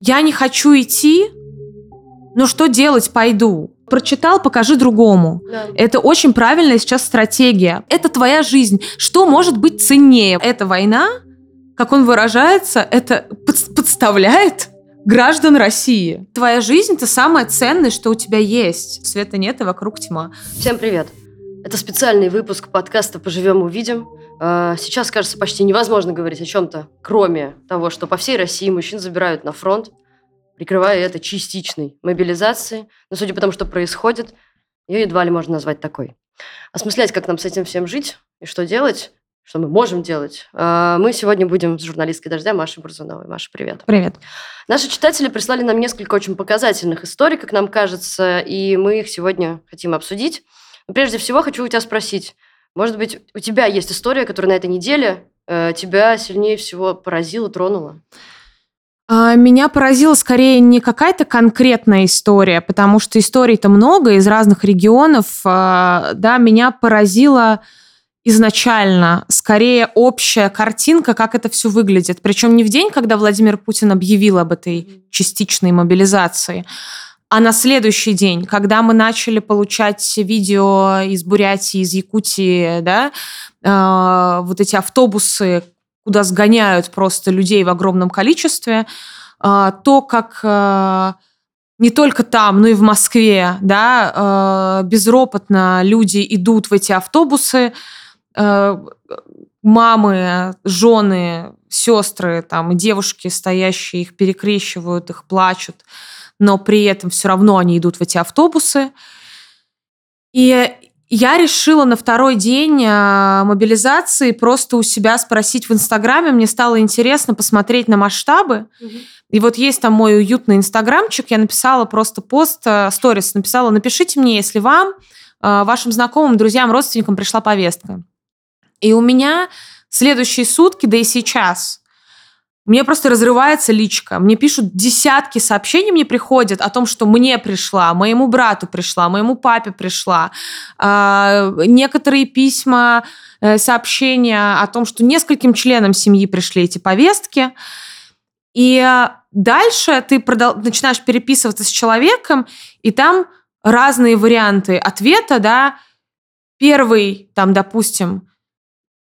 Я не хочу идти, но что делать, пойду. Прочитал, покажи другому. Да. Это очень правильная сейчас стратегия. Это твоя жизнь. Что может быть ценнее? Эта война, как он выражается, это под- подставляет граждан России. Твоя жизнь – это самое ценное, что у тебя есть. Света нет, и вокруг тьма. Всем привет. Это специальный выпуск подкаста «Поживем, увидим». А, Сейчас, кажется, почти невозможно говорить о чем-то, кроме того, что по всей России мужчин забирают на фронт, прикрывая это частичной мобилизацией. Но судя по тому, что происходит, ее едва ли можно назвать такой. Осмыслять, как нам с этим всем жить и что делать, что мы можем делать, а, мы сегодня будем с журналисткой «Дождя» Машей Бурзуновой. Маша, привет. Привет. Наши читатели прислали нам несколько очень показательных историй, как нам кажется, и мы их сегодня хотим обсудить. Но прежде всего хочу у тебя спросить, может быть, у тебя есть история, которая на этой неделе э, тебя сильнее всего поразила, тронула? А, Меня поразила скорее не какая-то конкретная история, потому что историй-то много из разных регионов. А, Да, меня поразила изначально скорее общая картинка, как это все выглядит. Причем не в день, когда Владимир Путин объявил об этой частичной мобилизации, а на следующий день, когда мы начали получать видео из Бурятии, из Якутии, да, э, вот эти автобусы, куда сгоняют просто людей в огромном количестве, э, то, как э, не только там, но и в Москве, да, э, безропотно люди идут в эти автобусы, э, мамы, жены, сестры, там, и девушки, стоящие, их перекрещивают, их плачут, но при этом все равно они идут в эти автобусы. И я решила на второй день э, мобилизации просто у себя спросить в Инстаграме. Мне стало интересно посмотреть на масштабы. И вот есть там мой уютный инстаграмчик, я написала просто пост, э, сторис, написала, напишите мне, если вам, э, вашим знакомым, друзьям, родственникам пришла повестка. И у меня следующие сутки, да и сейчас, мне просто разрывается личка. Мне пишут десятки сообщений, мне приходят о том, что мне пришла, моему брату пришла, моему папе пришла. А, Некоторые письма, э, сообщения о том, что нескольким членам семьи пришли эти повестки. И э, дальше ты продол- начинаешь переписываться с человеком, и там разные варианты ответа, да. Первый, там, допустим,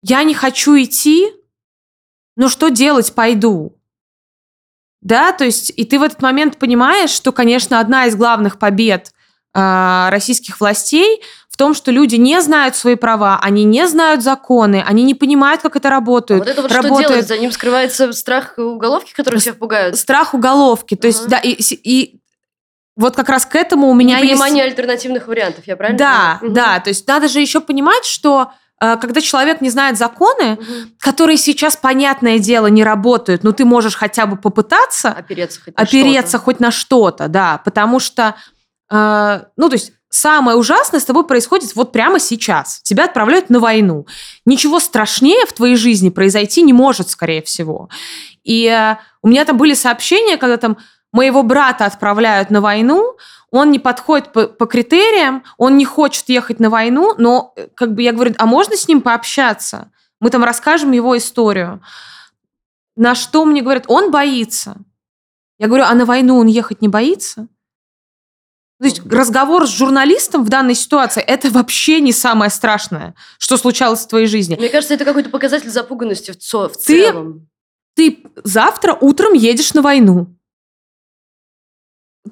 я не хочу идти, но что делать, пойду. Да, то есть, и ты в этот момент понимаешь, что, конечно, одна из главных побед э, российских властей в том, что люди не знают свои права, они не знают законы, они не понимают, как это А работает. вот это вот что Работает делать? За ним скрывается страх уголовки, которые всех пугают? страх уголовки. То есть, Ага. да, и, и вот как раз к этому у меня есть... Непонимание альтернативных вариантов, я правильно Да, понимаю? Да, то есть надо же еще понимать, что когда человек не знает законы, Мгм. которые сейчас, понятное дело, не работают, но ты можешь хотя бы попытаться Опереться хоть на опереться что-то. хоть на что-то, да, потому что, э, ну, то есть самое ужасное с тобой происходит вот прямо сейчас. Тебя отправляют на войну. Ничего страшнее в твоей жизни произойти не может, скорее всего. И э, у меня там были сообщения, когда там моего брата отправляют на войну, он не подходит по, по критериям, он не хочет ехать на войну, но э, как бы я говорю, а можно с ним пообщаться? Мы там расскажем его историю. На что мне говорят, он боится. Я говорю, а на войну он ехать не боится? То есть разговор с журналистом в данной ситуации – это вообще не самое страшное, что случалось в твоей жизни. Мне кажется, это какой-то показатель запуганности в, цо- в Ты- целом. Ты завтра утром едешь на войну.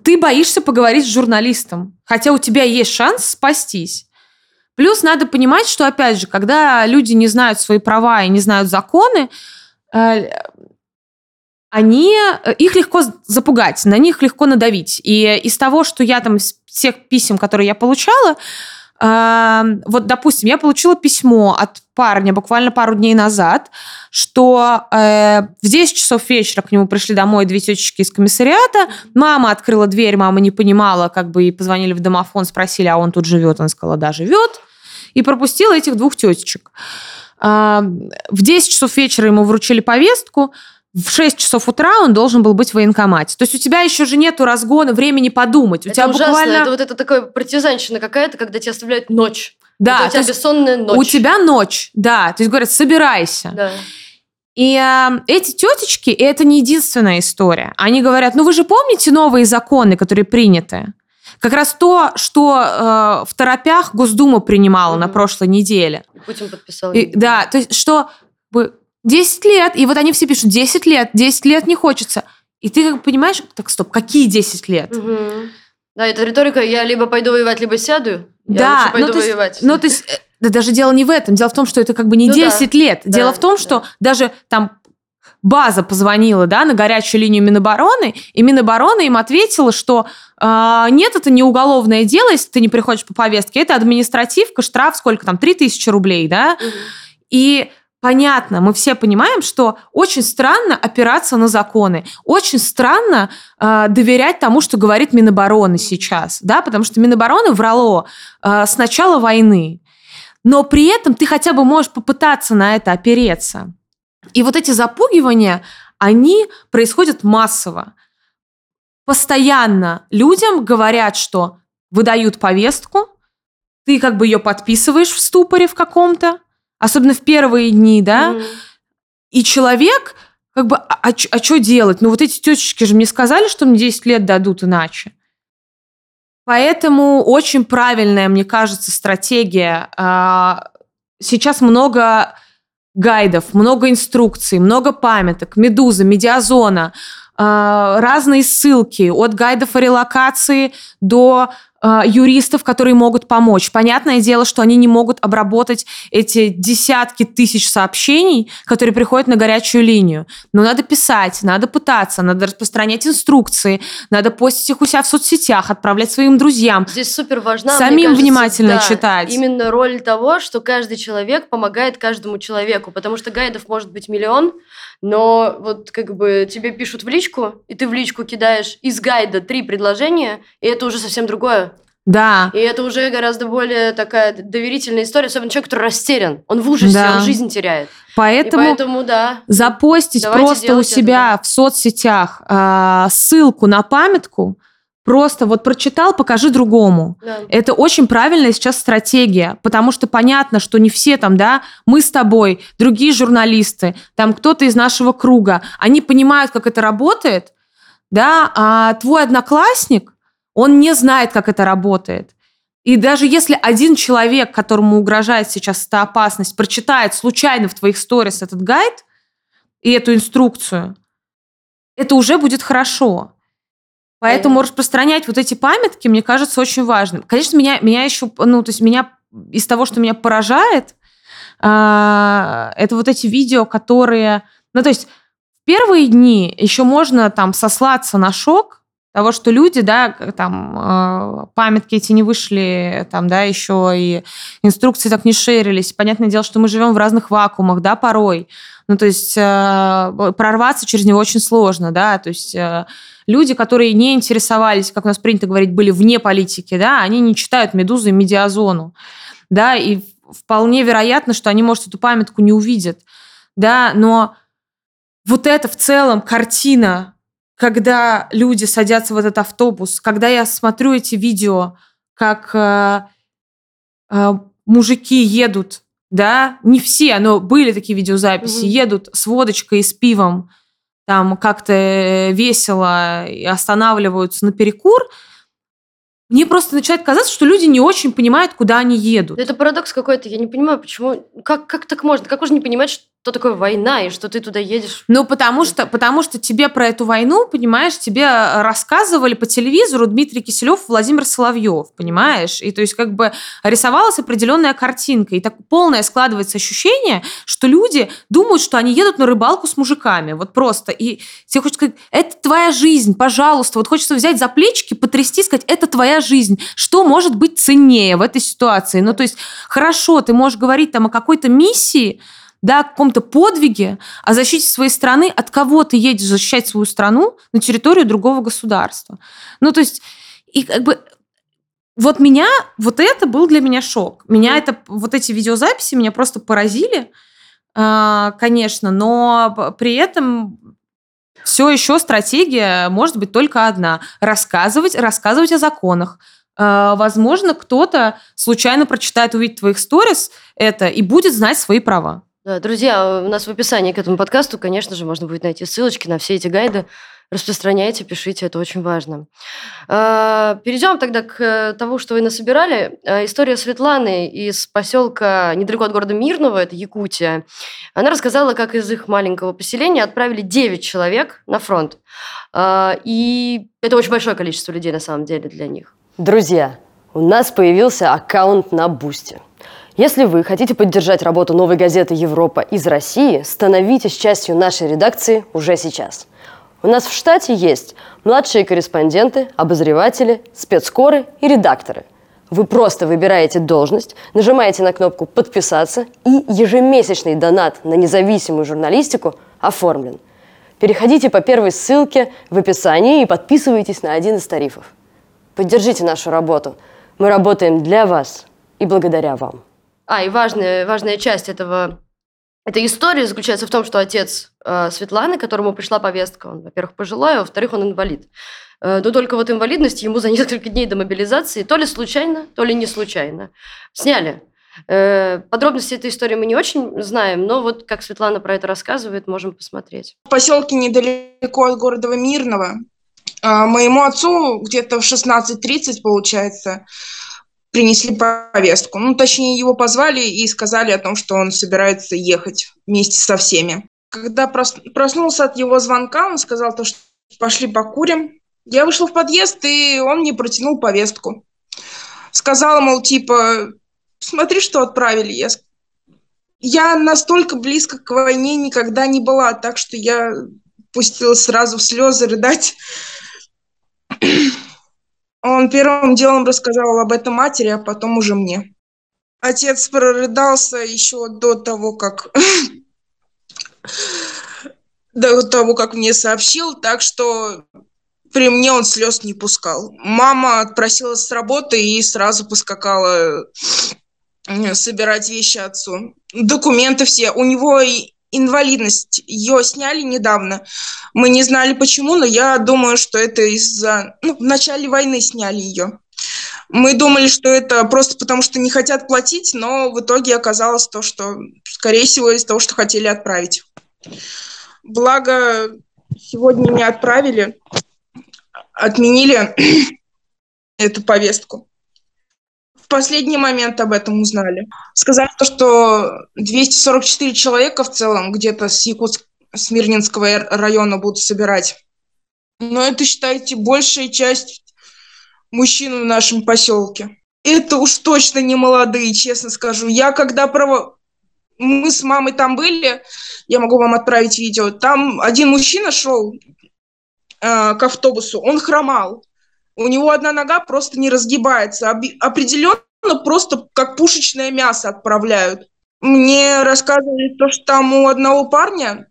Ты боишься поговорить с журналистом, хотя у тебя есть шанс спастись. Плюс надо понимать, что, опять же, когда люди не знают свои права и не знают законы, э, они, э, их легко запугать, на них легко надавить. И из того, что я там, всех писем, которые я получала, вот, допустим, я получила письмо от парня буквально пару дней назад, что э, в 10 часов вечера к нему пришли домой две тетечки из комиссариата, мама открыла дверь, мама не понимала, как бы и позвонили в домофон, спросили, а он тут живет? Она сказала, да, живет. И пропустила этих двух тетечек. А, В 10 часов вечера ему вручили повестку, в 6 часов утра он должен был быть в военкомате. То есть у тебя еще же нету разгона, времени подумать. У это тебя ужасно. буквально... Это вот это такое партизанщина какая-то, когда тебя оставляют ночь. Да, Это у тебя бессонная ночь. у тебя ночь, да. То есть говорят, собирайся. Да. И э, эти тетечки, и это не единственная история. Они говорят, ну вы же помните новые законы, которые приняты? Как раз то, что э, в торопях Госдума принимала mm-hmm. на прошлой неделе. Путин подписал. И, да, то есть что 10 лет, и вот они все пишут 10 лет, 10 лет не хочется. И ты как понимаешь, так стоп, какие 10 лет? Угу. Да, это риторика, я либо пойду воевать, либо сяду. Я да, лучше пойду ну, то есть, воевать. Ну, то есть, э, да, даже дело не в этом. Дело в том, что это как бы не ну, 10 да. лет. Дело да, в том, что да. даже там база позвонила да, на горячую линию Минобороны, и Минобороны им ответила, что э, нет, это не уголовное дело, если ты не приходишь по повестке, это административка, штраф сколько там, 3000 рублей, да, угу. и понятно, мы все понимаем, что очень странно опираться на законы, очень странно э, доверять тому, что говорит Минобороны сейчас, да, потому что Минобороны врало э, с начала войны, но при этом ты хотя бы можешь попытаться на это опереться. И вот эти запугивания, они происходят массово. Постоянно людям говорят, что выдают повестку, ты как бы ее подписываешь в ступоре в каком-то, особенно в первые дни, да, mm-hmm. и человек как бы, а, а, а что делать? Ну вот эти тетечки же мне сказали, что мне 10 лет дадут иначе. Поэтому очень правильная, мне кажется, стратегия. А, сейчас много гайдов, много инструкций, много памяток, медуза, медиазона, а, разные ссылки от гайдов о релокации до а, юристов, которые могут помочь. Понятное дело, что они не могут обработать эти десятки тысяч сообщений, которые приходят на горячую линию. Но надо писать, надо пытаться, надо распространять инструкции, надо постить их у себя в соцсетях, отправлять своим друзьям. Здесь супер важна, Самим кажется, внимательно да, читать. Именно роль того, что каждый человек помогает каждому человеку, потому что гайдов может быть миллион, но вот как бы тебе пишут в личку, и ты в личку кидаешь из гайда три предложения, и это уже совсем другое. Да. И это уже гораздо более такая доверительная история, особенно человек, который растерян. Он в ужасе, да. он жизнь теряет. Поэтому, и поэтому да. Запостить просто у себя это. в соцсетях э, ссылку на памятку, Просто вот прочитал, покажи другому. Да. Это очень правильная сейчас стратегия, потому что понятно, что не все там, да, мы с тобой, другие журналисты, там кто-то из нашего круга, они понимают, как это работает, да, а твой одноклассник, он не знает, как это работает. И даже если один человек, которому угрожает сейчас эта опасность, прочитает случайно в твоих сторис этот гайд и эту инструкцию, это уже будет хорошо. Поэтому распространять вот эти памятки, мне кажется, очень важным. Конечно, меня, меня еще, ну, то есть меня из того, что меня поражает, э, это вот эти видео, которые, ну, то есть в первые дни еще можно там сослаться на шок того, что люди, да, там э, памятки эти не вышли, там, да, еще и инструкции так не шерились. Понятное дело, что мы живем в разных вакуумах, да, порой. Ну, то есть э, прорваться через него очень сложно, да, то есть люди, которые не интересовались, как у нас принято говорить, были вне политики, да, они не читают «Медузу» и «Медиазону», да, и вполне вероятно, что они, может, эту памятку не увидят, да, но вот это в целом картина, когда люди садятся в этот автобус, когда я смотрю эти видео, как э, э, мужики едут, да, не все, но были такие видеозаписи, mm-hmm. едут с водочкой и с пивом, там как-то э, весело останавливаются на перекур, мне просто начинает казаться, что люди не очень понимают, куда они едут. Это парадокс какой-то. Я не понимаю, почему... Как, как так можно? Как можно не понимать, что что такое война и что ты туда едешь. Ну, потому что, потому что тебе про эту войну, понимаешь, тебе рассказывали по телевизору Дмитрий Киселев, Владимир Соловьев, понимаешь? И то есть как бы рисовалась определенная картинка. И так полное складывается ощущение, что люди думают, что они едут на рыбалку с мужиками. Вот просто. И тебе хочется сказать, это твоя жизнь, пожалуйста. Вот хочется взять за плечики, потрясти, сказать, это твоя жизнь. Что может быть ценнее в этой ситуации? Ну, то есть, хорошо, ты можешь говорить там о какой-то миссии, да, о каком-то подвиге, о защите своей страны, от кого ты едешь защищать свою страну на территорию другого государства. Ну, то есть, и как бы вот меня, вот это был для меня шок. Меня это, вот эти видеозаписи меня просто поразили, а, конечно, но при этом все еще стратегия может быть только одна. Рассказывать, рассказывать о законах. А, возможно, кто-то случайно прочитает, увидит твоих сторис это и будет знать свои права. Да, друзья, у нас в описании к этому подкасту, конечно же, можно будет найти ссылочки на все эти гайды. Распространяйте, пишите, это очень важно. А, перейдем тогда к тому, что вы насобирали. А, история Светланы из поселка недалеко от города Мирного, это Якутия. Она рассказала, как из их маленького поселения отправили 9 человек на фронт. А, и это очень большое количество людей на самом деле для них. Друзья, у нас появился аккаунт на Boosty. Если вы хотите поддержать работу «Новой газеты Европа» из России, становитесь частью нашей редакции уже сейчас. У нас в штате есть младшие корреспонденты, обозреватели, спецкоры и редакторы. Вы просто выбираете должность, нажимаете на кнопку «Подписаться» и ежемесячный донат на независимую журналистику оформлен. Переходите по первой ссылке в описании и подписывайтесь на один из тарифов. Поддержите нашу работу. Мы работаем для вас и благодаря вам. А, и важная, важная часть этого, этой истории заключается в том, что отец э, Светланы, которому пришла повестка, он, во-первых, пожилой, а во-вторых, он инвалид. Э, но только вот инвалидность ему за несколько дней до мобилизации, то ли случайно, то ли не случайно, сняли. Э, подробности этой истории мы не очень знаем, но вот как Светлана про это рассказывает, можем посмотреть. В поселке недалеко от города Мирного а, моему отцу где-то в 16.30, получается, принесли повестку. Ну, точнее, его позвали и сказали о том, что он собирается ехать вместе со всеми. Когда проснулся от его звонка, он сказал то, что пошли покурим. Я вышел в подъезд, и он мне протянул повестку. Сказал, мол, типа, смотри, что отправили. Я, я настолько близко к войне никогда не была, так что я пустилась сразу в слезы рыдать. Он первым делом рассказал об этом матери, а потом уже мне. Отец прорыдался еще до того, как до того, как мне сообщил, так что при мне он слез не пускал. Мама отпросилась с работы и сразу поскакала э, собирать вещи отцу. Документы все. У него инвалидность. Ее сняли недавно. Мы не знали почему, но я думаю, что это из-за... Ну, в начале войны сняли ее. Мы думали, что это просто потому, что не хотят платить, но в итоге оказалось то, что, скорее всего, из того, что хотели отправить. Благо, сегодня не отправили, отменили эту повестку в последний момент об этом узнали. Сказали то, что 244 человека в целом где-то с Якутск, с района будут собирать. Но это, считайте, большая часть мужчин в нашем поселке. Это уж точно не молодые, честно скажу. Я когда право... Мы с мамой там были, я могу вам отправить видео. Там один мужчина шел э, к автобусу, он хромал. У него одна нога просто не разгибается. Определенно просто как пушечное мясо отправляют. Мне рассказывали то, что там у одного парня,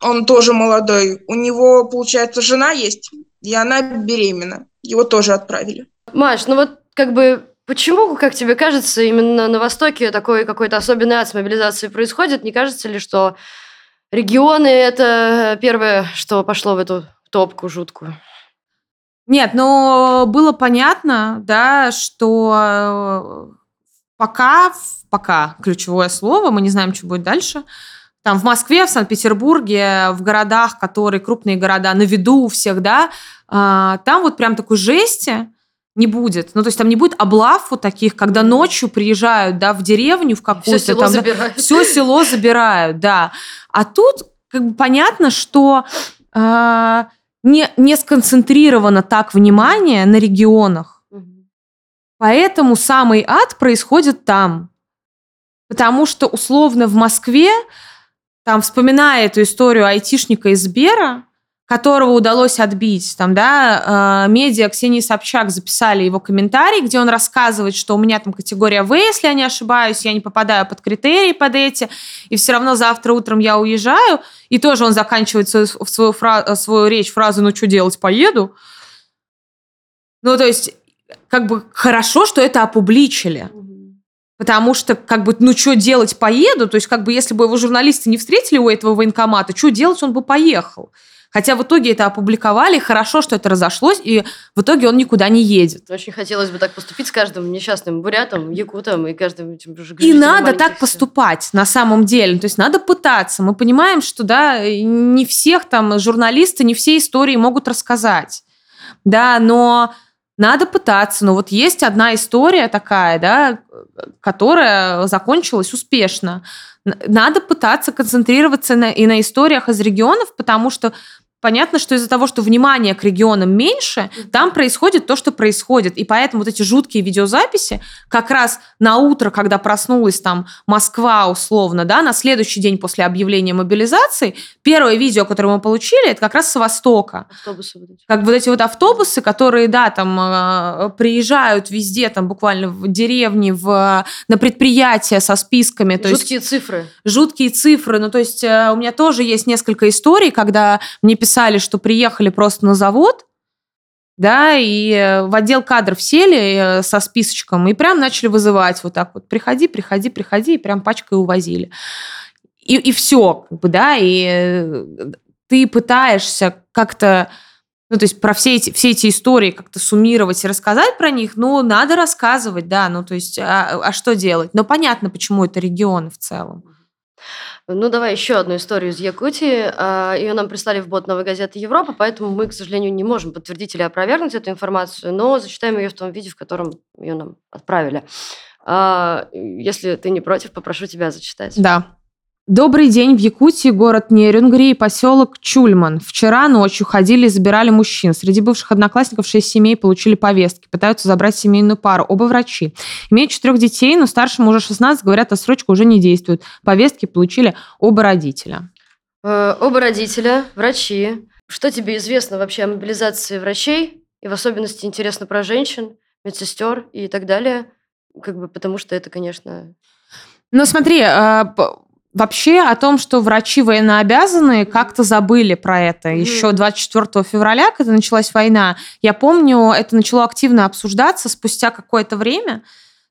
он тоже молодой, у него, получается, жена есть, и она беременна. Его тоже отправили. Маш, ну вот как бы Почему, как тебе кажется, именно на Востоке такой какой-то особенный ад с мобилизацией происходит? Не кажется ли, что регионы – это первое, что пошло в эту топку жуткую? Нет, но было понятно, да, что э, пока, пока ключевое слово, мы не знаем, что будет дальше. Там в Москве, в Санкт-Петербурге, в городах, которые крупные города, на виду у всех, да, а, там вот прям такой жести не будет. Ну, то есть там не будет облав вот таких, когда ночью приезжают, да, в деревню, в какую-то все село там... Забирают. Все село забирают, да. А тут как бы понятно, что... Э, не, не сконцентрировано так внимание на регионах. Поэтому самый ад происходит там. Потому что условно в Москве, там, вспоминая эту историю айтишника из Сбера, которого удалось отбить. Там, да, э, медиа Ксении Собчак записали его комментарий, где он рассказывает, что у меня там категория В, если я не ошибаюсь, я не попадаю под критерии под эти, и все равно завтра утром я уезжаю. И тоже он заканчивает свою, свою, фра- свою речь фразу «ну что делать, поеду». Ну, то есть, как бы хорошо, что это опубличили. Потому что, как бы, ну, что делать, поеду. То есть, как бы, если бы его журналисты не встретили у этого военкомата, что делать, он бы поехал. Хотя в итоге это опубликовали, хорошо, что это разошлось, и в итоге он никуда не едет. Очень хотелось бы так поступить с каждым несчастным бурятом, якутом и каждым этим И надо так поступать на самом деле. То есть надо пытаться. Мы понимаем, что да, не всех там журналисты, не все истории могут рассказать. Да, но надо пытаться. Но вот есть одна история такая, да, которая закончилась успешно. Надо пытаться концентрироваться на, и на историях из регионов, потому что понятно, что из-за того, что внимание к регионам меньше, там происходит то, что происходит. И поэтому вот эти жуткие видеозаписи как раз на утро, когда проснулась там Москва условно, да, на следующий день после объявления мобилизации, первое видео, которое мы получили, это как раз с Востока. Автобусы вот эти. Как вот эти вот автобусы, которые, да, там э, приезжают везде, там буквально в деревни, в, на предприятия со списками. То жуткие есть, цифры. Жуткие цифры. Ну, то есть э, у меня тоже есть несколько историй, когда мне писали писали, что приехали просто на завод, да, и э, в отдел кадров сели э, со списочком и прям начали вызывать вот так вот, приходи, приходи, приходи, и прям пачкой увозили. И, и все, как бы, да, и э, ты пытаешься как-то, ну, то есть про все эти, все эти истории как-то суммировать и рассказать про них, ну, надо рассказывать, да, ну, то есть, а, а что делать? Но понятно, почему это регион в целом. Ну, давай еще одну историю из Якутии. А, Ее нам прислали в бот «Новой газеты Европа», поэтому мы, к сожалению, не можем подтвердить или опровергнуть эту информацию, но зачитаем ее в том виде, в котором ее нам отправили. А, если ты не против, попрошу тебя зачитать. Да. Добрый день. В Якутии город Нерюнгри и поселок Чульман. Вчера ночью ходили и забирали мужчин. Среди бывших одноклассников шесть семей получили повестки. Пытаются забрать семейную пару. Оба врачи. Имеют четырех детей, но старшему уже 16, говорят, отсрочка уже не действует. Повестки получили оба родителя. Э, оба родителя, врачи. Что тебе известно вообще о мобилизации врачей? И в особенности интересно про женщин, медсестер и так далее? Как бы потому что это, конечно... Ну смотри, э, Вообще о том, что врачи военнообязанные, как-то забыли про это. Еще 24 февраля, когда началась война, я помню, это начало активно обсуждаться спустя какое-то время.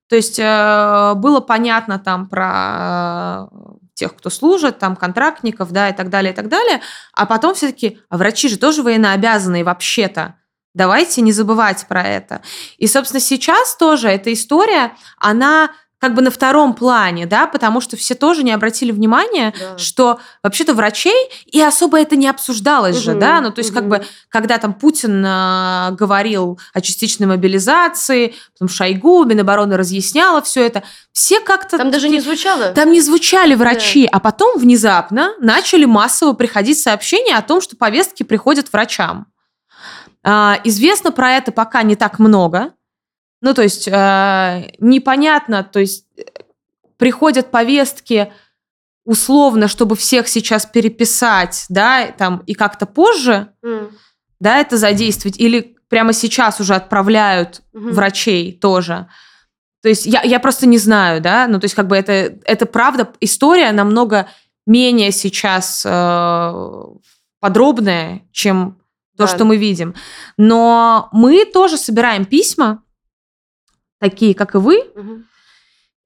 То есть э, было понятно там про э, тех, кто служит, там контрактников, да, и так далее, и так далее. А потом все-таки, а врачи же тоже военнообязанные вообще-то. Давайте не забывать про это. И, собственно, сейчас тоже эта история, она как бы на втором плане, да, потому что все тоже не обратили внимания, да. что вообще-то врачей, и особо это не обсуждалось угу, же, да, ну то есть угу. как бы, когда там Путин э, говорил о частичной мобилизации, потом Шойгу, Минобороны разъясняла все это, все как-то... Там даже не звучало. Там не звучали врачи, да. а потом внезапно начали массово приходить сообщения о том, что повестки приходят врачам. Э, известно про это пока не так много, ну, то есть э, непонятно, то есть э, приходят повестки условно, чтобы всех сейчас переписать, да, там, и как-то позже, mm. да, это задействовать, или прямо сейчас уже отправляют mm-hmm. врачей тоже. То есть я, я просто не знаю, да, ну, то есть как бы это, это правда, история намного менее сейчас э, подробная, чем то, да. что мы видим. Но мы тоже собираем письма, такие, как и вы. Угу.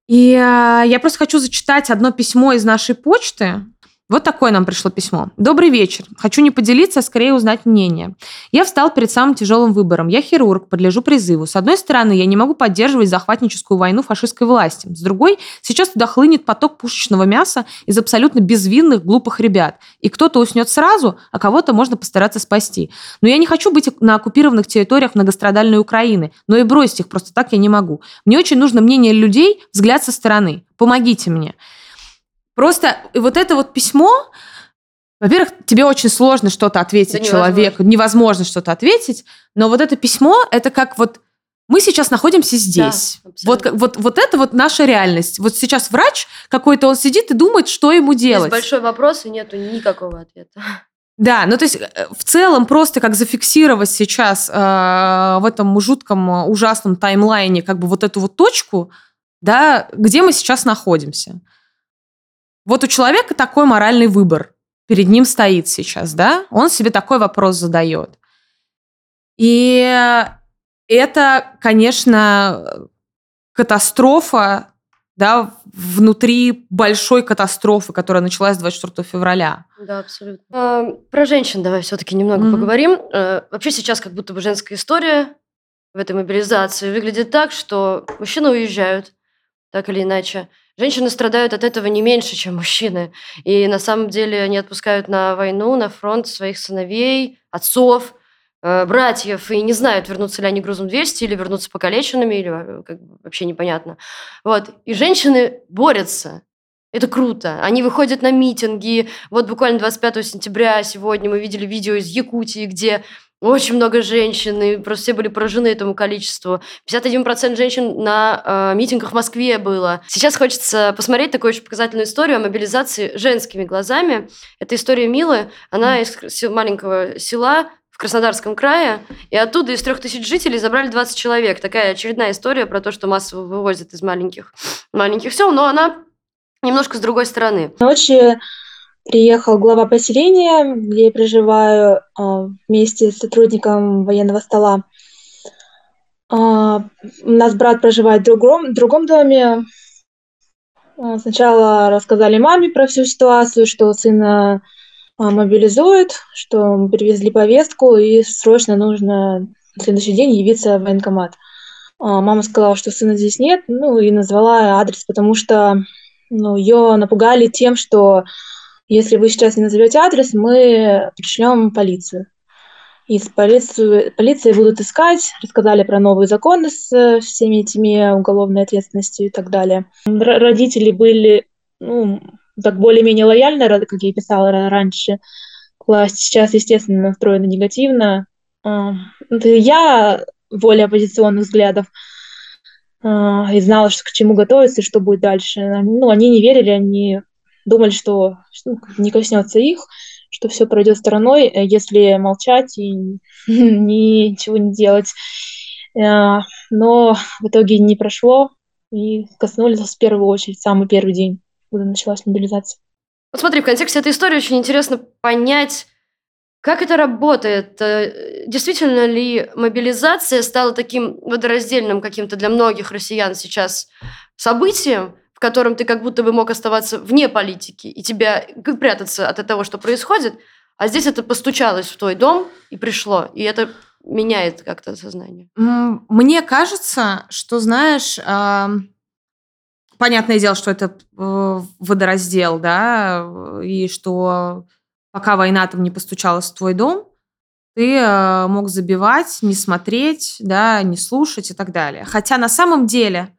И э, я просто хочу зачитать одно письмо из нашей почты. Вот такое нам пришло письмо. Добрый вечер. Хочу не поделиться, а скорее узнать мнение. Я встал перед самым тяжелым выбором. Я хирург, подлежу призыву. С одной стороны, я не могу поддерживать захватническую войну фашистской власти. С другой, сейчас туда хлынет поток пушечного мяса из абсолютно безвинных, глупых ребят. И кто-то уснет сразу, а кого-то можно постараться спасти. Но я не хочу быть на оккупированных территориях многострадальной Украины. Но и бросить их просто так я не могу. Мне очень нужно мнение людей, взгляд со стороны. Помогите мне. Просто вот это вот письмо, во-первых, тебе очень сложно что-то ответить да человеку, невозможно. что-то ответить, но вот это письмо, это как вот мы сейчас находимся здесь. Да, вот, вот, вот это вот наша реальность. Вот сейчас врач какой-то, он сидит и думает, что ему делать. Есть большой вопрос, и нету никакого ответа. Да, ну то есть э, в целом просто как зафиксировать сейчас э, в этом жутком, ужасном таймлайне как бы вот эту вот точку, да, где мы сейчас находимся. Вот у человека такой моральный выбор перед ним стоит сейчас, да? Он себе такой вопрос задает. И это, конечно, катастрофа да, внутри большой катастрофы, которая началась 24 февраля. Да, абсолютно. А, про женщин давай все-таки немного mm-hmm. поговорим. А, вообще сейчас как будто бы женская история в этой мобилизации выглядит так, что мужчины уезжают, так или иначе. Женщины страдают от этого не меньше, чем мужчины. И на самом деле они отпускают на войну, на фронт своих сыновей, отцов, э, братьев, и не знают, вернутся ли они грузом 200 или вернутся покалеченными, или э, как, вообще непонятно. Вот. И женщины борются. Это круто. Они выходят на митинги. Вот буквально 25 сентября сегодня мы видели видео из Якутии, где очень много женщин, и просто все были поражены этому количеству. 51% женщин на э, митингах в Москве было. Сейчас хочется посмотреть такую очень показательную историю о мобилизации женскими глазами. Это история Милы. Она из маленького села в Краснодарском крае, и оттуда из трех тысяч жителей забрали 20 человек. Такая очередная история про то, что массово вывозят из маленьких, маленьких сел, но она немножко с другой стороны. Ночью приехал глава поселения, где я проживаю а, вместе с сотрудником военного стола. А, у нас брат проживает в другом, в другом доме. А, сначала рассказали маме про всю ситуацию, что сына мобилизуют, что привезли повестку и срочно нужно на следующий день явиться в военкомат. Мама сказала, что сына здесь нет, ну и назвала адрес, потому что ну, ее напугали тем, что если вы сейчас не назовете адрес, мы пришлем полицию. И с полицию, полицией будут искать, рассказали про новые законы с всеми этими уголовной ответственностью и так далее. Р- родители были, ну, так более-менее лояльны, как я и писала раньше. Власть сейчас, естественно, настроена негативно. А, я более оппозиционных взглядов а, и знала, что к чему готовиться и что будет дальше. Ну, они не верили, они думали, что ну, не коснется их, что все пройдет стороной, э, если молчать и ничего не делать. Э, но в итоге не прошло, и коснулись в первую очередь, самый первый день, когда началась мобилизация. Вот смотри, в контексте этой истории очень интересно понять, как это работает? Э, действительно ли мобилизация стала таким водораздельным каким-то для многих россиян сейчас событием, котором ты как будто бы мог оставаться вне политики и тебя прятаться от того, что происходит, а здесь это постучалось в твой дом и пришло, и это меняет как-то сознание. Мне кажется, что, знаешь, понятное дело, что это э, водораздел, да, и что пока война там не постучалась в твой дом, ты э, мог забивать, не смотреть, да, не слушать и так далее. Хотя на самом деле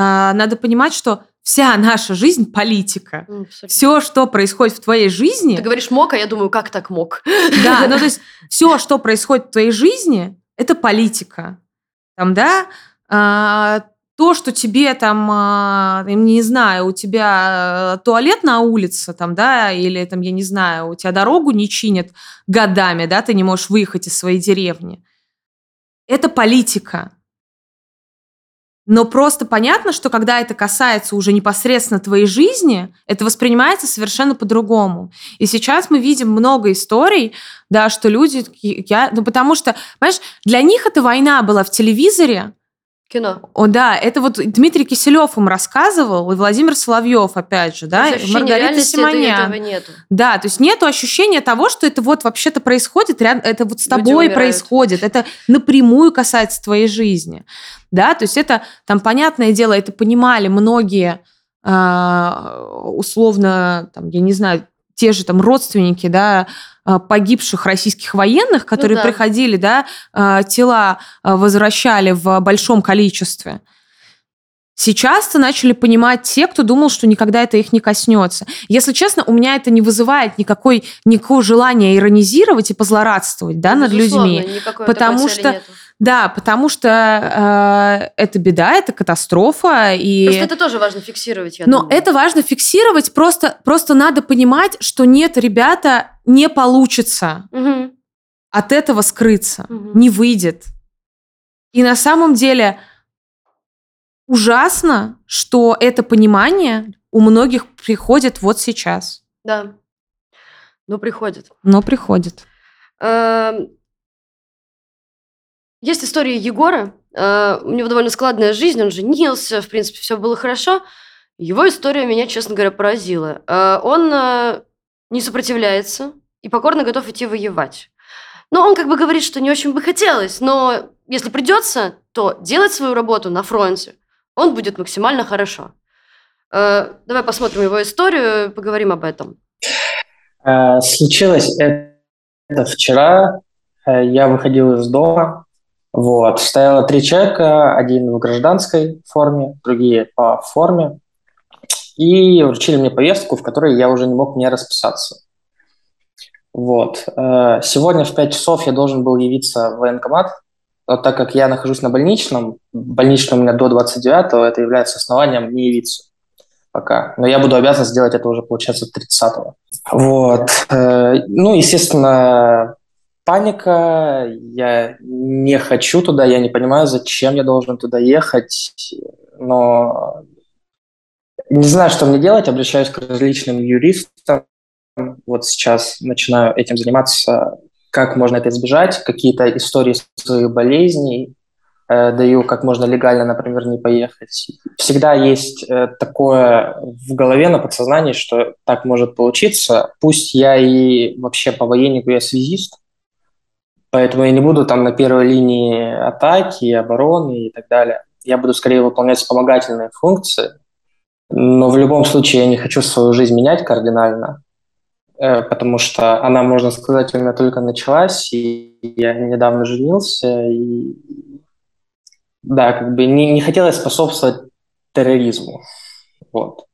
надо понимать, что вся наша жизнь политика. Абсолютно. Все, что происходит в твоей жизни... Ты говоришь мог, а я думаю, как так мог? Да, ну то есть все, что происходит в твоей жизни, это политика. Там, да, а, то, что тебе там, а, не знаю, у тебя туалет на улице, там, да, или там, я не знаю, у тебя дорогу не чинят годами, да, ты не можешь выехать из своей деревни. Это политика. Но просто понятно, что когда это касается уже непосредственно твоей жизни, это воспринимается совершенно по-другому. И сейчас мы видим много историй, да, что люди, я, ну потому что, понимаешь, для них эта война была в телевизоре, Кино. О, да, это вот Дмитрий Киселев им рассказывал, и Владимир Соловьев, опять же, да, и Маргарита Симонян. Этого нету. Да, то есть нету ощущения того, что это вот вообще-то происходит, это вот с тобой происходит, это напрямую касается твоей жизни. Да, то есть это, там, понятное дело, это понимали многие а, условно, там, я не знаю, те же там родственники, да, погибших российских военных, которые ну, да. приходили, да, а, тела а, возвращали в большом количестве. Сейчас-то начали понимать те, кто думал, что никогда это их не коснется. Если честно, у меня это не вызывает никакой, никакого желания иронизировать и позлорадствовать да, над людьми. Потому что нету. Да, потому что э, это беда, это катастрофа. И... Просто это тоже важно фиксировать, я Но думаю. это важно фиксировать, просто, просто надо понимать, что нет, ребята, не получится угу. от этого скрыться, угу. не выйдет. И на самом деле ужасно, что это понимание у многих приходит вот сейчас. Да, но приходит. Но приходит. Эм, есть история Егора, Э, у него довольно складная жизнь, он женился, в принципе, все было хорошо. Его история меня, честно говоря, поразила. Э, он э, не сопротивляется и покорно готов идти воевать. Но он как бы говорит, что не очень бы хотелось, но если придется, то делать свою работу на фронте он будет максимально хорошо. Э, давай посмотрим его историю, поговорим об этом. Э, случилось это вчера. Э, я выходил из дома. Вот. Стояло три человека, один в гражданской форме, другие по форме. И вручили мне повестку, в которой я уже не мог не расписаться. Вот. Сегодня в 5 часов я должен был явиться в военкомат, но так как я нахожусь на больничном, больничный у меня до 29-го, это является основанием не явиться пока. Но я буду обязан сделать это уже, получается, 30-го. Вот. Э, ну, естественно, паника. Я не хочу туда, я не понимаю, зачем я должен туда ехать. Но не знаю, что мне делать. Обращаюсь к различным юристам. Вот сейчас начинаю этим заниматься как можно это избежать, какие-то истории своих болезней, э, даю, как можно легально, например, не поехать. Всегда есть э, такое в голове, на подсознании, что так может получиться. Пусть я и вообще по военнику я связист, поэтому я не буду там на первой линии атаки, обороны и так далее. Я буду скорее выполнять вспомогательные функции, но в любом случае я не хочу свою жизнь менять кардинально. Э, потому что она, можно сказать, у меня только началась, и я недавно женился, и да, как бы не, не хотелось способствовать терроризму. Вот.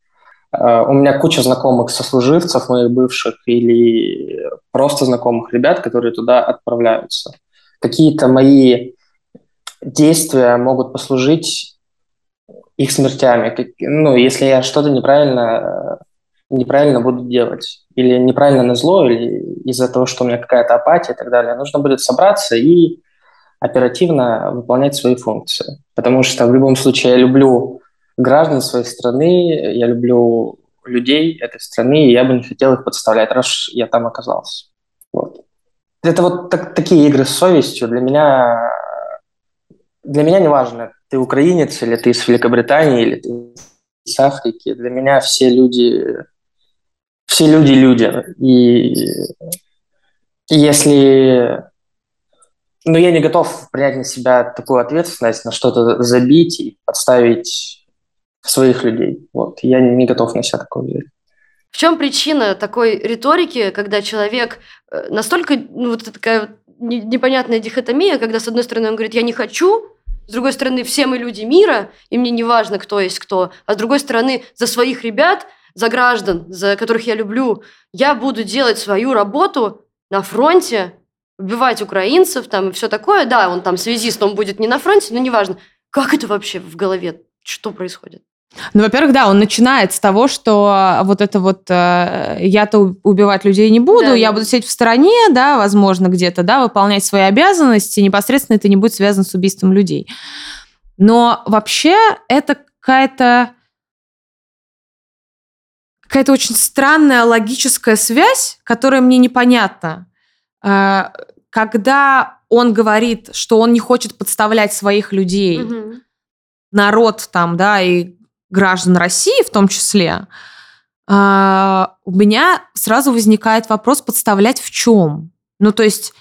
Э, у меня куча знакомых сослуживцев, моих бывших, или просто знакомых ребят, которые туда отправляются. Какие-то мои действия могут послужить их смертями. Ну, если я что-то неправильно неправильно буду делать. Или неправильно на зло, или из-за того, что у меня какая-то апатия и так далее. Нужно будет собраться и оперативно выполнять свои функции. Потому что в любом случае я люблю граждан своей страны, я люблю людей этой страны, и я бы не хотел их подставлять, раз я там оказался. Вот. Это вот так, такие игры с совестью для меня для меня не важно, ты украинец или ты из Великобритании или ты из Африки. Для меня все люди все люди люди. И если... Ну, я не готов принять на себя такую ответственность, на что-то забить и подставить своих людей. Вот. Я не готов на себя такое взять. В чем причина такой риторики, когда человек э, настолько, ну, вот такая непонятная дихотомия, когда, с одной стороны, он говорит, я не хочу, с другой стороны, все мы люди мира, и мне не важно, кто есть кто, а с другой стороны, за своих ребят – за граждан, за которых я люблю. Я буду делать свою работу на фронте, убивать украинцев там и все такое. Да, он там связист, он будет не на фронте, но неважно. Как это вообще в голове? Что происходит? Ну, во-первых, да, он начинает с того, что вот это вот э, я-то убивать людей не буду, да, я да. буду сидеть в стороне, да, возможно, где-то, да, выполнять свои обязанности, непосредственно это не будет связано с убийством людей. Но вообще это какая-то какая-то очень странная логическая связь, которая мне непонятна. Э, когда он говорит, что он не хочет подставлять своих людей, угу. народ там, да, и граждан России в том числе, э, у меня сразу возникает вопрос, подставлять в чем? Ну, то есть,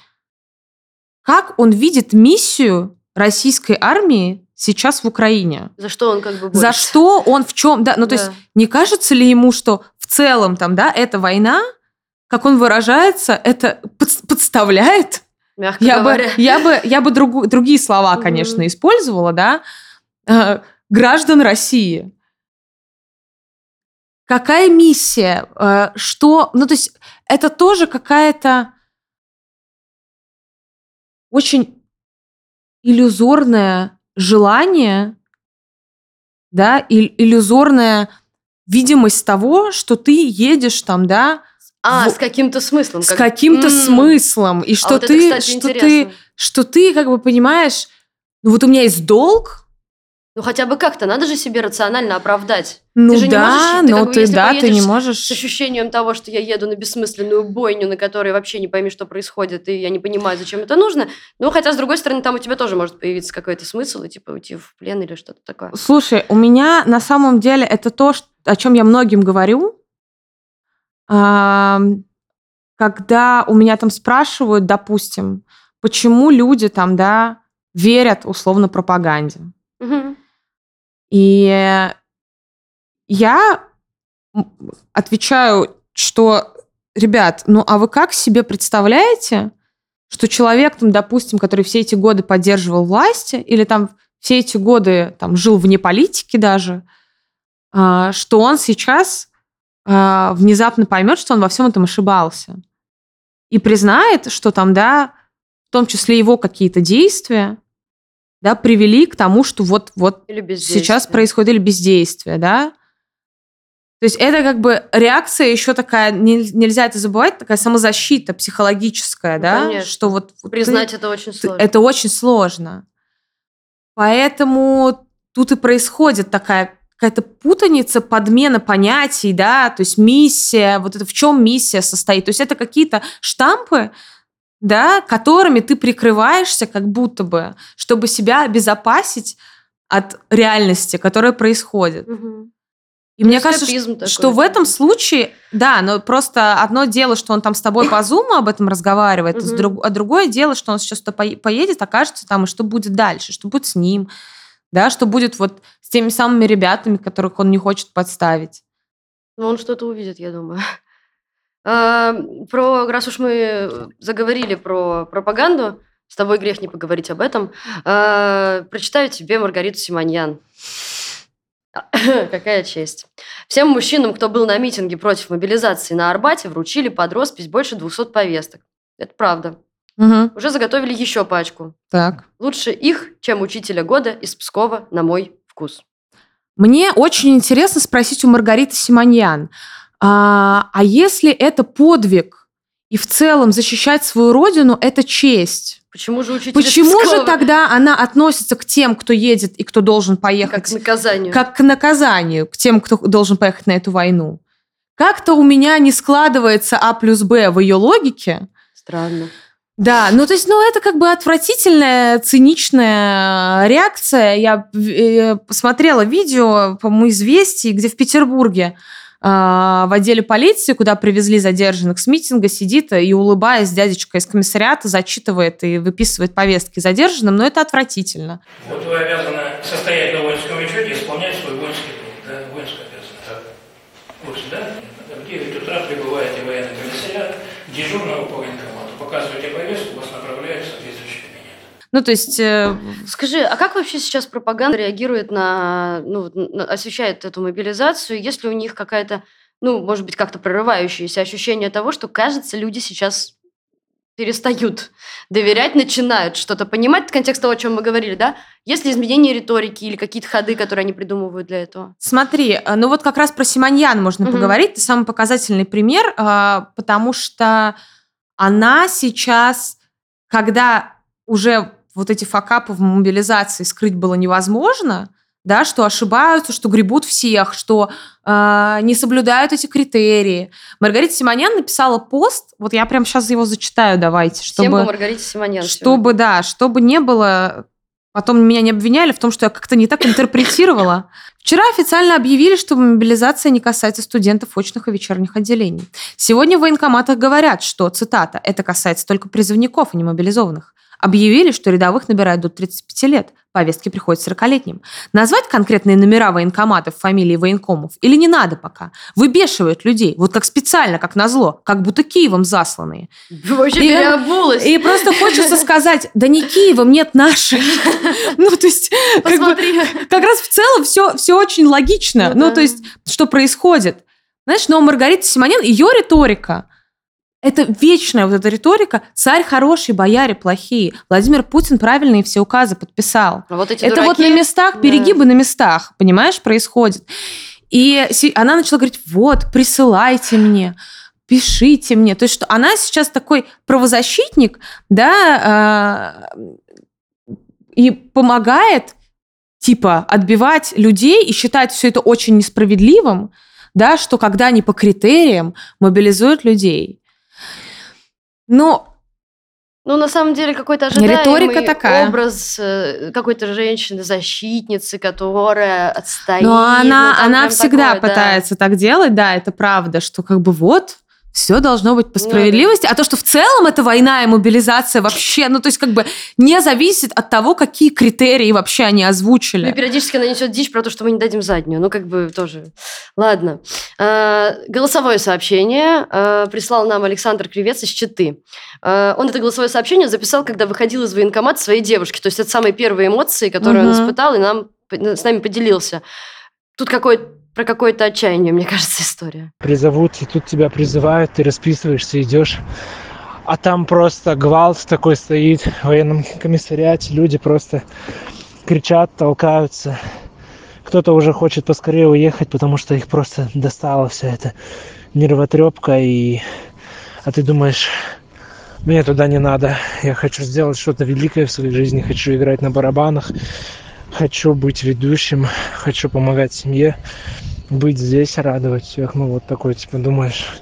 как он видит миссию российской армии сейчас в Украине. За что он как бы борется? За что он в чем? Да, ну то есть не кажется ли ему, что в целом там, да, эта война, как он выражается, это подставляет? Мягко я говоря. Бы, я бы, я бы друг, другие слова, конечно, mm-hmm. использовала, да, э, граждан России. Какая миссия? Э, что? Ну, то есть это тоже какая-то очень иллюзорная желание, да, и иллюзорная видимость того, что ты едешь там, да, а, в... с каким-то смыслом. С как... каким-то м-м. смыслом. И что, а вот ты, это, кстати, что, ты, что ты как бы понимаешь, ну вот у меня есть долг, Ну хотя бы как-то, надо же себе рационально оправдать. Ну ты же не да, можешь, ты но как бы, ты, да, ты не можешь... С ощущением того, что я еду на бессмысленную бойню, на которой вообще не пойми, что происходит, и я не понимаю, зачем это нужно. Ну, хотя, с другой стороны, там у тебя тоже может появиться какой-то смысл, и типа уйти в плен или что-то такое. Слушай, у меня на самом деле это то, о чем я многим говорю, когда у меня там спрашивают, допустим, почему люди там, да, верят условно пропаганде. Мгм. И я отвечаю, что, ребят, ну а вы как себе представляете, что человек, там, допустим, который все эти годы поддерживал власти, или там все эти годы там, жил вне политики даже, а, что он сейчас а, внезапно поймет, что он во всем этом ошибался. И признает, что там, да, в том числе его какие-то действия, да, привели к тому, что вот, вот сейчас происходит или бездействие, да. То есть это как бы реакция еще такая, не- нельзя это забывать, такая самозащита психологическая, Ну, да, конечно. что вот вот ты- Признать это очень ты- сложно. это очень сложно. Поэтому тут и происходит такая какая-то путаница, подмена понятий, да, то есть миссия, вот это в чем миссия состоит. То есть это какие-то штампы, да, которыми ты прикрываешься как будто бы, чтобы себя обезопасить от реальности, которая происходит. Мгм. И мне кажется, что, такой, что в этом случае, да, но просто одно дело, что он там с тобой по зуму об этом разговаривает, Мгм. друг- а другое дело, что он сейчас туда пое- поедет, окажется там, и что будет дальше, что будет с ним, да, что будет вот с теми самыми ребятами, которых он не хочет подставить. Ну, он что-то увидит, я думаю. А, Про, раз уж мы заговорили про пропаганду, с тобой грех не поговорить об этом. А, Прочитаю тебе Маргариту Симоньян. Какая честь. Всем мужчинам, кто был на митинге против мобилизации на Арбате, вручили под роспись больше 200 повесток. Это правда. Мгм. Уже заготовили еще пачку. Так. Лучше их, чем учителя года из Пскова, на мой вкус. Мне очень интересно спросить у Маргариты Симоньян, а, а если это подвиг и в целом защищать свою родину – это честь? Почему же учитель Почему же тогда она относится к тем, кто едет и кто должен поехать, Как к наказанию. как к наказанию, к тем, кто должен поехать на эту войну? Как-то у меня не складывается А плюс Б в ее логике. Странно. Да, ну то есть, ну это как бы отвратительная, циничная реакция. Я э, посмотрела видео, по-моему, известий, где в Петербурге в отделе полиции, куда привезли задержанных с митинга, сидит и, улыбаясь, дядечка из комиссариата зачитывает и выписывает повестки задержанным, но это отвратительно. Вот вы обязаны состоять на воинском учете и исполнять свой воинский долг, да, воинскую обязанность. В курсе, да? В 9 утра прибываете в военный комиссариат, дежурного по военкомату, показываете повестку, вас направляют в соответствующий кабинет. Ну, то есть, э, Скажи, а как вообще сейчас пропаганда реагирует на, ну, освещает эту мобилизацию? Есть ли у них какая-то, ну, может быть, как-то прорывающееся ощущение того, что, кажется, люди сейчас перестают доверять, начинают что-то понимать, контекст того, о чем мы говорили, да? Есть ли изменения риторики или какие-то ходы, которые они придумывают для этого? Смотри, э, ну вот как раз про Симоньян можно Мгм. поговорить. Это самый показательный пример, а, потому что она сейчас, когда уже вот эти факапы в мобилизации скрыть было невозможно, да, что ошибаются, что гребут всех, что э, не соблюдают эти критерии. Маргарита Симонян написала пост, вот я прямо сейчас его зачитаю, давайте, Всем чтобы... по Маргарите Симонян. Чтобы, да, чтобы не было... Потом меня не обвиняли в том, что я как-то не так интерпретировала. Вчера официально объявили, что мобилизация не касается студентов очных и вечерних отделений. Сегодня в военкоматах говорят, что, цитата, это касается только призывников, а не мобилизованных. Объявили, что рядовых набирают до 35 лет. Повестки приходят 40-летним. Назвать конкретные номера военкоматов, фамилии военкомов или не надо пока? Выбешивают людей. Вот как специально, как назло. Как будто Киевом засланные. Вообще И- переобулась. И просто хочется сказать, да не Киевом, нет наших. Ну, то есть, как бы, как раз в целом все, все очень логично. Ну Ну, то есть, что происходит. Знаешь, но Маргарита Симонян, ее риторика, это вечная вот эта риторика. Царь хороший, бояре плохие. Владимир Путин правильные все указы подписал. А вот эти Это вот дураки- на местах, да. перегибы на местах, понимаешь, происходит. И она начала говорить, вот, присылайте мне, пишите мне. То есть, что она сейчас такой правозащитник, да, а, и помогает типа отбивать людей и считать все это очень несправедливым, да, что когда они по критериям мобилизуют людей. Но ну, на самом деле, какой-то ожидаемый Риторика такая. образ э, какой-то женщины-защитницы, которая отстоит. Но ну, она, она всегда такое, да. пытается так делать, да, это правда, что как бы вот все должно быть по Ну справедливости, а то, что в целом это война и мобилизация вообще, ну то есть как бы не зависит от того, какие критерии вообще они Ну, озвучили. периодически она несет дичь про то, что мы не дадим заднюю. Ну, как бы тоже. Ладно. А, голосовое сообщение а, прислал нам Александр Кривец из Читы. А, он это голосовое сообщение записал, когда выходил из военкомата своей девушки. То есть это самые первые эмоции, которые он Мгм. испытал, и нам, с нами поделился. Тут какой про какое-то отчаяние, мне кажется, история. призовут, и тут тебя призывают, ты расписываешься, идешь. А там просто гвалт такой стоит в военном комиссариате, люди просто кричат, толкаются. Кто-то уже хочет поскорее уехать, потому что их просто достала вся эта нервотрепка, и... а ты думаешь, мне туда не надо, я хочу сделать что-то великое в своей жизни, хочу играть на барабанах, хочу быть ведущим, хочу помогать семье, быть здесь, радовать всех. Ну, вот такой, типа, думаешь,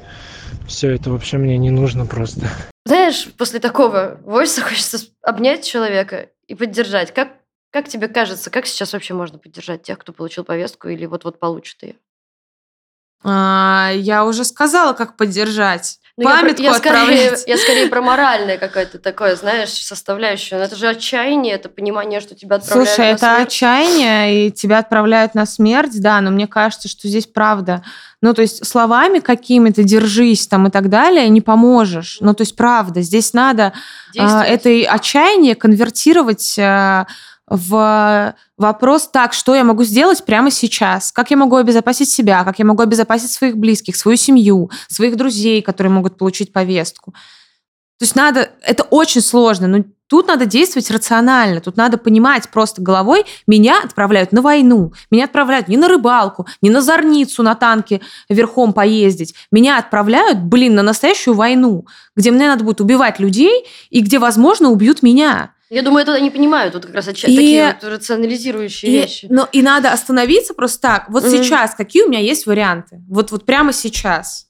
все это вообще мне не нужно просто. Знаешь, после такого войса хочется обнять человека и поддержать. Как, как тебе кажется, как сейчас вообще можно поддержать тех, кто получил повестку или вот-вот получит ее? А, я уже сказала, как поддержать. Ну, я Памятку я, скорее, отправлять. я скорее про моральное какое-то такое, знаешь, составляющую. Но это же отчаяние, это понимание, что тебя отправляют Слушай, на это смерть. отчаяние, и тебя отправляют на смерть, да, но мне кажется, что здесь правда. Ну, то есть словами какими-то держись там и так далее не поможешь. Ну, то есть правда, здесь надо а, Действовать. это отчаяние конвертировать а, в вопрос, так, что я могу сделать прямо сейчас? Как я могу обезопасить себя? Как я могу обезопасить своих близких, свою семью, своих друзей, которые могут получить повестку? То есть надо, это очень сложно, но тут надо действовать рационально, тут надо понимать просто головой, меня отправляют на войну, меня отправляют не на рыбалку, не на зорницу на танке верхом поездить, меня отправляют, блин, на настоящую войну, где мне надо будет убивать людей и где, возможно, убьют меня. Я думаю, это они понимают, вот как раз отча- И- такие вот рационализирующие И, вещи. но, и надо остановиться просто так. Вот Мгм. сейчас какие у меня есть варианты? Вот, вот прямо сейчас.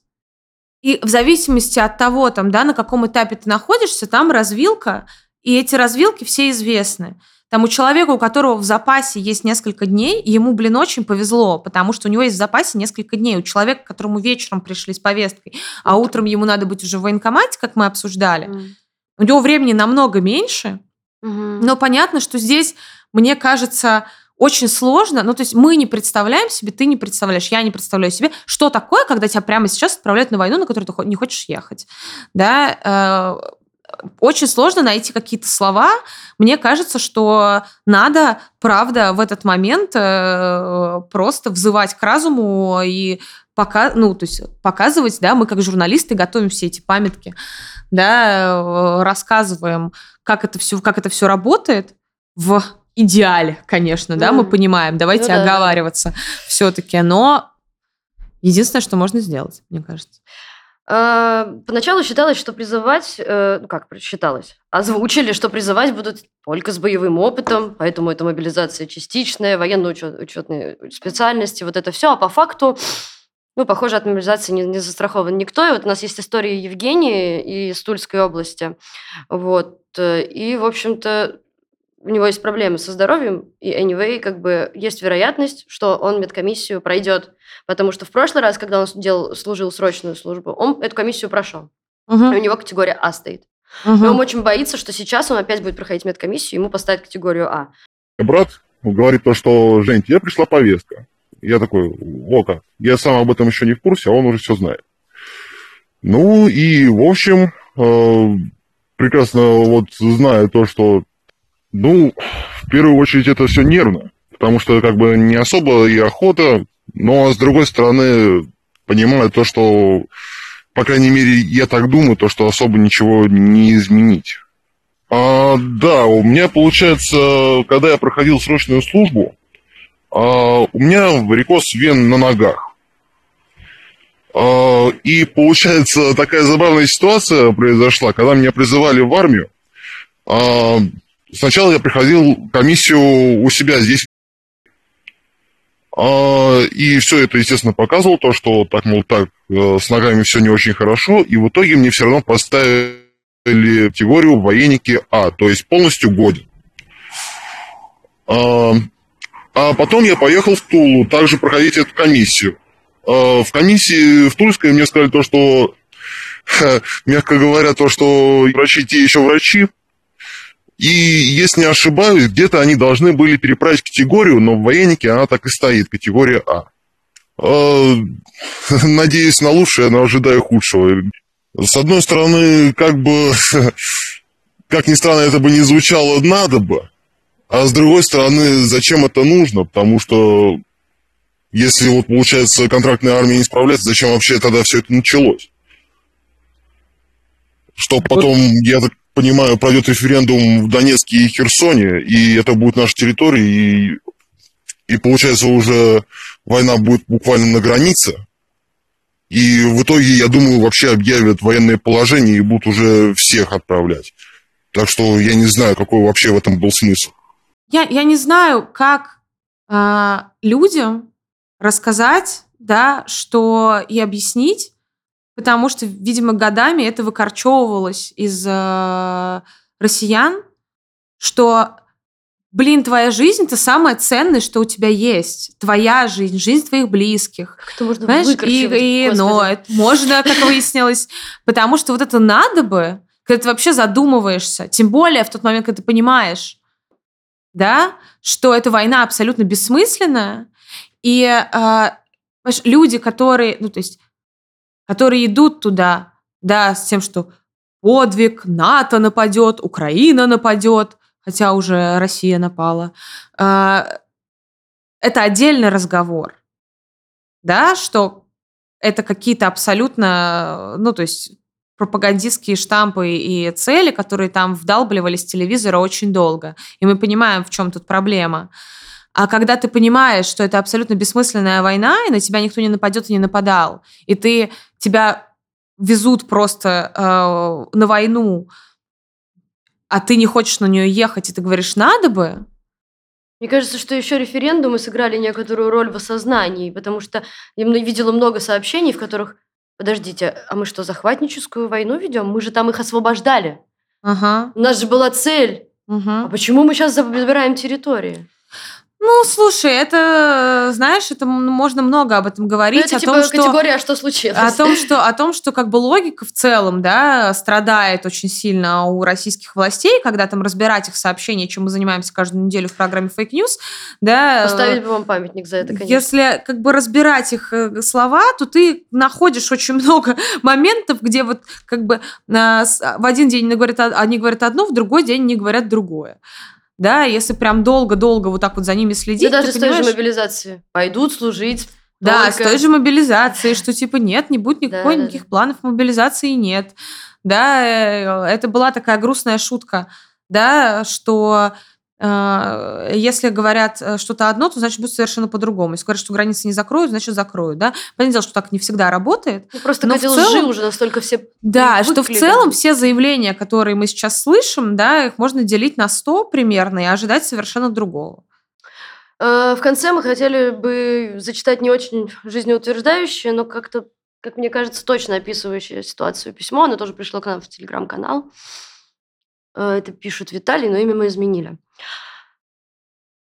И в зависимости от того, там, да, на каком этапе ты находишься, там развилка, и эти развилки все известны. Там у человека, у которого в запасе есть несколько дней, ему, блин, очень повезло, потому что у него есть в запасе несколько дней. У человека, которому вечером пришли с повесткой, а утром ему надо быть уже в военкомате, как мы обсуждали, М. у него времени намного меньше, Но понятно, что здесь, мне кажется, очень сложно. Ну, то есть мы не представляем себе, ты не представляешь, я не представляю себе, что такое, когда тебя прямо сейчас отправляют на войну, на которую ты не хочешь ехать. Да, э, очень сложно найти какие-то слова. Мне кажется, что надо, правда, в этот момент э, просто взывать к разуму и пока, ну, то есть показывать, да, мы как журналисты готовим все эти памятки, да, э, рассказываем, как это все, как это все работает в идеале, конечно, да, мы понимаем. Давайте Ну да, да. оговариваться все-таки, но единственное, что можно сделать, мне кажется. А, Поначалу считалось, что призывать, э, ну как считалось, озвучили, что призывать будут только с боевым опытом, поэтому это мобилизация частичная, военно-учетные специальности, вот это все. А по факту, ну, похоже, от мобилизации не, не застрахован никто. И вот у нас есть история Евгении из Тульской области. Вот. э, И, в общем-то, у него есть проблемы со здоровьем, и anyway, как бы есть вероятность, что он медкомиссию пройдет. Потому что в прошлый раз, когда он делал, служил срочную службу, он эту комиссию прошел. И у него категория А стоит. И мгм. он очень боится, что сейчас он опять будет проходить медкомиссию, ему поставят категорию А. брат говорит то, что, Жень, тебе пришла повестка. Я такой, о как, я сам об этом еще не в курсе, а он уже все знает. Ну и, в общем, э, прекрасно вот знаю то, что, ну, в первую очередь это все нервно, потому что как бы не особо и охота, но с другой стороны понимаю то, что, по крайней мере, я так думаю, то, что особо ничего не изменить. А, да, у меня получается, когда я проходил срочную службу, у меня варикоз вен на ногах. А, и получается такая забавная ситуация произошла, когда меня призывали в армию. А, сначала я проходил комиссию у себя здесь А, и все это, естественно, показывало то, что так, мол, так, э, с ногами все не очень хорошо, и в итоге мне все равно поставили категорию военники А, то есть полностью годен. А, потом я поехал в Тулу, также проходить эту комиссию. А, в комиссии в Тульской мне сказали то, что, мягко говоря, то, что врачи те еще врачи, и, если не ошибаюсь, где-то они должны были переправить категорию, но в военнике она так и стоит, категория А. а надеюсь на лучшее, но ожидаю худшего. С одной стороны, как бы, как ни странно, это бы не звучало «надо бы», а с другой стороны, зачем это нужно? Потому что если вот, получается, контрактная армия не справляется, зачем вообще тогда все это началось? Что потом, я так понимаю, пройдет референдум в Донецке и Херсоне, и это будет наша территория, и, и получается уже война будет буквально на границе. И в итоге, я думаю, вообще объявят военное положение и будут уже всех отправлять. Так что я не знаю, какой вообще в этом был смысл. Я, я не знаю, как э, людям рассказать, да, что и объяснить, Потому что, видимо, годами это выкорчевывалось из э, россиян, что, блин, твоя жизнь – это самое ценное, что у тебя есть. Твоя жизнь, жизнь твоих близких. Как это можно Понимаешь? И, и, но это можно, как выяснилось. Потому что вот это надо бы, когда ты вообще задумываешься, тем более в тот момент, когда ты понимаешь, да, что эта война абсолютно бессмысленная, и э, люди, которые, ну, то есть которые идут туда, да, с тем, что подвиг, НАТО нападет, Украина нападет, хотя уже Россия напала. А, это отдельный разговор, да, что это какие-то абсолютно, ну, то есть пропагандистские штампы и цели, которые там вдалбливались с телевизора очень долго. И мы понимаем, в чем тут проблема. А когда ты понимаешь, что это абсолютно бессмысленная война, и на тебя никто не нападет и не нападал, и ты тебя везут просто э, на войну, а ты не хочешь на нее ехать, и ты говоришь, надо бы, мне кажется, что еще референдумы сыграли некоторую роль в осознании, потому что я видела много сообщений, в которых, подождите, а мы что, захватническую войну ведем? Мы же там их освобождали. Ага. У нас же была цель. Угу. А почему мы сейчас забираем территории? Ну, слушай, это, знаешь, это можно много об этом говорить. это о типа том, что, категория, что случилось? О том, что, о том, что как бы логика в целом, да, страдает очень сильно у российских властей, когда там разбирать их сообщения, чем мы занимаемся каждую неделю в программе Fake News, да. Поставить бы вам памятник за это, конечно. Если как бы разбирать их э, слова, то ты находишь очень много моментов, где вот как бы в один день они говорят, они говорят одно, в другой день они говорят другое да, если прям долго-долго вот так вот за ними следить. Да даже с той же мобилизации. Пойдут служить. Да, только... с той же мобилизацией, что типа нет, не будет никакой, да, никаких да. планов мобилизации нет. Да, э, это была такая грустная шутка, да, что если говорят э, что-то одно, то значит будет совершенно по-другому. Если говорят, что границы не закроют, значит закроют, да. Понятное дело, что так не всегда работает. Ну, просто но в целом, уже настолько все Да, что в целом все заявления, которые мы сейчас слышим, да, их можно делить на 100 примерно и ожидать совершенно другого. Э, в конце мы хотели бы зачитать не очень жизнеутверждающее, но как-то, как мне кажется, точно описывающее ситуацию письмо. Оно тоже пришло к нам в телеграм-канал. Э, это пишет Виталий, но имя мы изменили.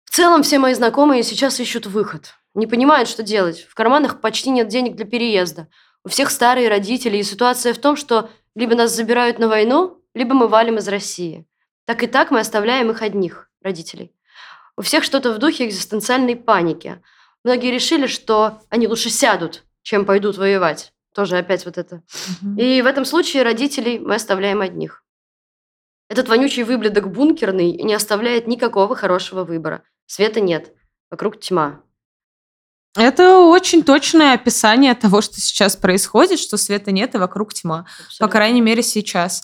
В целом все мои знакомые сейчас ищут выход. Не понимают, что делать. В карманах почти нет денег для переезда. У всех старые родители, и ситуация в том, что либо нас забирают на войну, либо мы валим из России. Так и так мы оставляем их одних, родителей. У всех что-то в духе экзистенциальной паники. Многие решили, что они лучше сядут, чем пойдут воевать. Тоже опять вот это. Угу. И в этом случае родителей мы оставляем одних. Этот вонючий выблядок бункерный не оставляет никакого хорошего выбора. Света нет. Вокруг тьма. Это очень точное описание того, что сейчас происходит, что света нет и вокруг тьма. Абсолютно. По крайней мере, сейчас.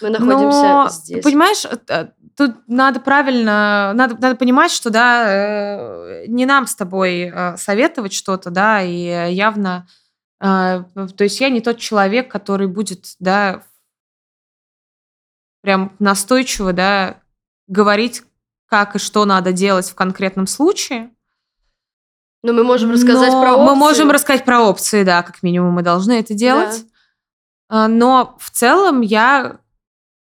Мы находимся Но, здесь. Понимаешь, э, тут надо правильно, надо, надо понимать, что да, э, не нам с тобой э, советовать что-то, да, и явно, то есть я не тот человек, который будет, да, прям настойчиво, да, говорить, как и что надо делать в конкретном случае. Но мы можем рассказать Но про опции. Мы можем рассказать про опции, да, как минимум мы должны это делать. А, Но в целом я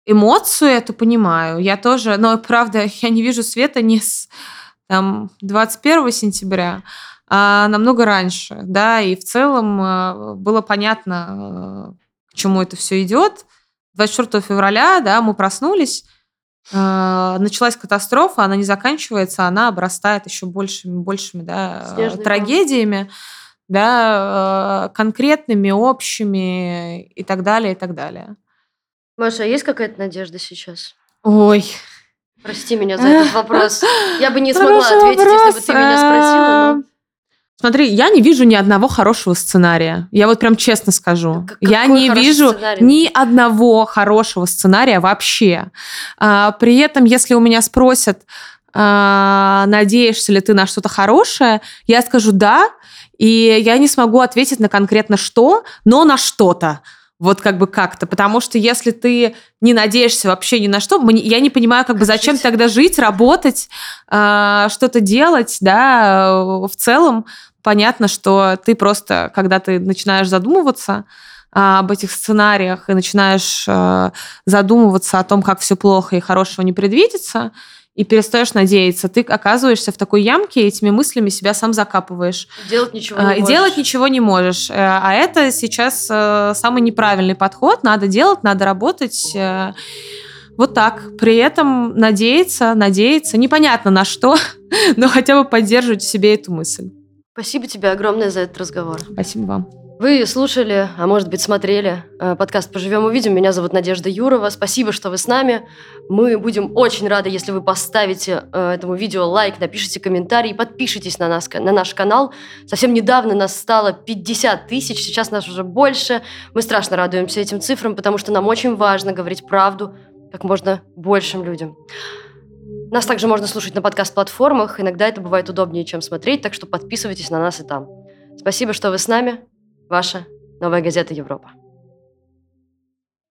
эмоцию эту понимаю. Я тоже, но правда, я не вижу света не с там, 21 сентября, а намного раньше, да, и в целом э, было понятно, э, к чему это все идет. 24 февраля, да, мы проснулись, э, началась катастрофа, она не заканчивается, она обрастает еще большими, большими, да, Снежный трагедиями, да, э, конкретными, общими и так далее, и так далее. Маша, а есть какая-то надежда сейчас? Ой, Прости меня за этот вопрос. Я бы не смогла Хороший ответить, если бы ты меня спросила. но- Смотри, я не вижу ни одного хорошего сценария. Я вот прям честно скажу. К- я какой не вижу сценарий? ни одного хорошего сценария вообще. А, при этом, если у меня спросят, а, надеешься ли ты на что-то хорошее, я скажу да, и я не смогу ответить на конкретно что, но на что-то. Вот как бы как-то. Потому что если ты не надеешься вообще ни на что, я не понимаю, как бы зачем жить? тогда жить, работать, а, что-то делать, да, в целом понятно, что ты просто, когда ты начинаешь задумываться а, об этих сценариях и начинаешь а, задумываться о том, как все плохо и хорошего не предвидится, и перестаешь надеяться, ты оказываешься в такой ямке и этими мыслями себя сам закапываешь. Делать ничего А, не и можешь. делать ничего не можешь. Э, А это сейчас э, самый неправильный подход. Надо делать, надо работать. Вот так. При этом надеяться, надеяться. Непонятно на что, но хотя бы поддерживать в себе эту мысль. Спасибо тебе огромное за этот разговор. Спасибо вам. Вы слушали, а может быть смотрели э, подкаст «Поживем, увидим». Меня зовут Надежда Юрова. Спасибо, что вы с нами. Мы будем очень рады, если вы поставите э, этому видео лайк, напишите комментарий, подпишитесь на, нас, на наш канал. Совсем недавно нас стало 50 тысяч, сейчас нас уже больше. Мы страшно радуемся этим цифрам, потому что нам очень важно говорить правду как можно большим людям. Нас также можно слушать на подкаст-платформах. Иногда это бывает удобнее, чем смотреть, так что подписывайтесь на нас и там. Спасибо, что вы с нами. Ваша новая газета Европа.